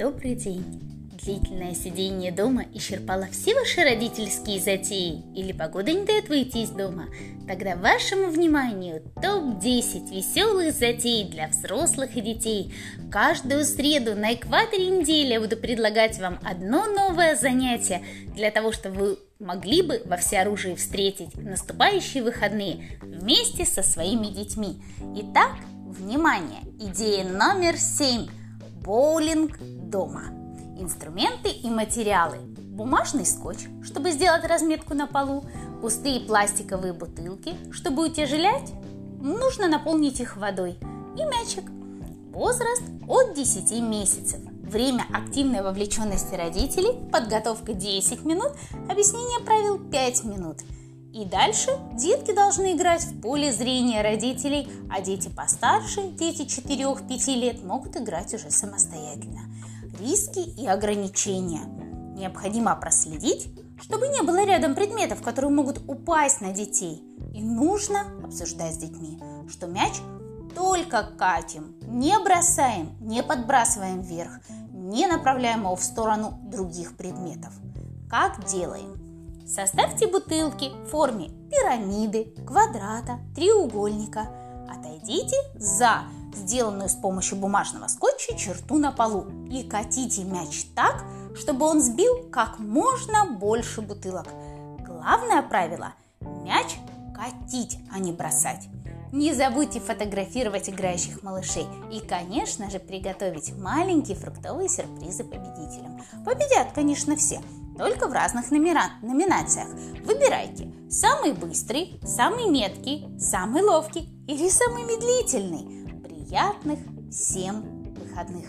Добрый день! Длительное сидение дома исчерпало все ваши родительские затеи или погода не дает выйти из дома? Тогда вашему вниманию топ-10 веселых затей для взрослых и детей. Каждую среду на экваторе недели я буду предлагать вам одно новое занятие для того, чтобы вы могли бы во всеоружии встретить наступающие выходные вместе со своими детьми. Итак, внимание! Идея номер семь – боулинг дома. Инструменты и материалы. Бумажный скотч, чтобы сделать разметку на полу, пустые пластиковые бутылки, чтобы утяжелять, нужно наполнить их водой, и мячик. Возраст от 10 месяцев. Время активной вовлеченности родителей, подготовка 10 минут, объяснение правил 5 минут – и дальше детки должны играть в поле зрения родителей, а дети постарше, дети 4-5 лет, могут играть уже самостоятельно. Риски и ограничения. Необходимо проследить, чтобы не было рядом предметов, которые могут упасть на детей. И нужно обсуждать с детьми, что мяч только катим, не бросаем, не подбрасываем вверх, не направляем его в сторону других предметов. Как делаем? Составьте бутылки в форме пирамиды, квадрата, треугольника. Отойдите за сделанную с помощью бумажного скотча черту на полу и катите мяч так, чтобы он сбил как можно больше бутылок. Главное правило – мяч катить, а не бросать. Не забудьте фотографировать играющих малышей и, конечно же, приготовить маленькие фруктовые сюрпризы победителям. Победят, конечно, все – только в разных номера, номинациях. Выбирайте самый быстрый, самый меткий, самый ловкий или самый медлительный. Приятных всем выходных!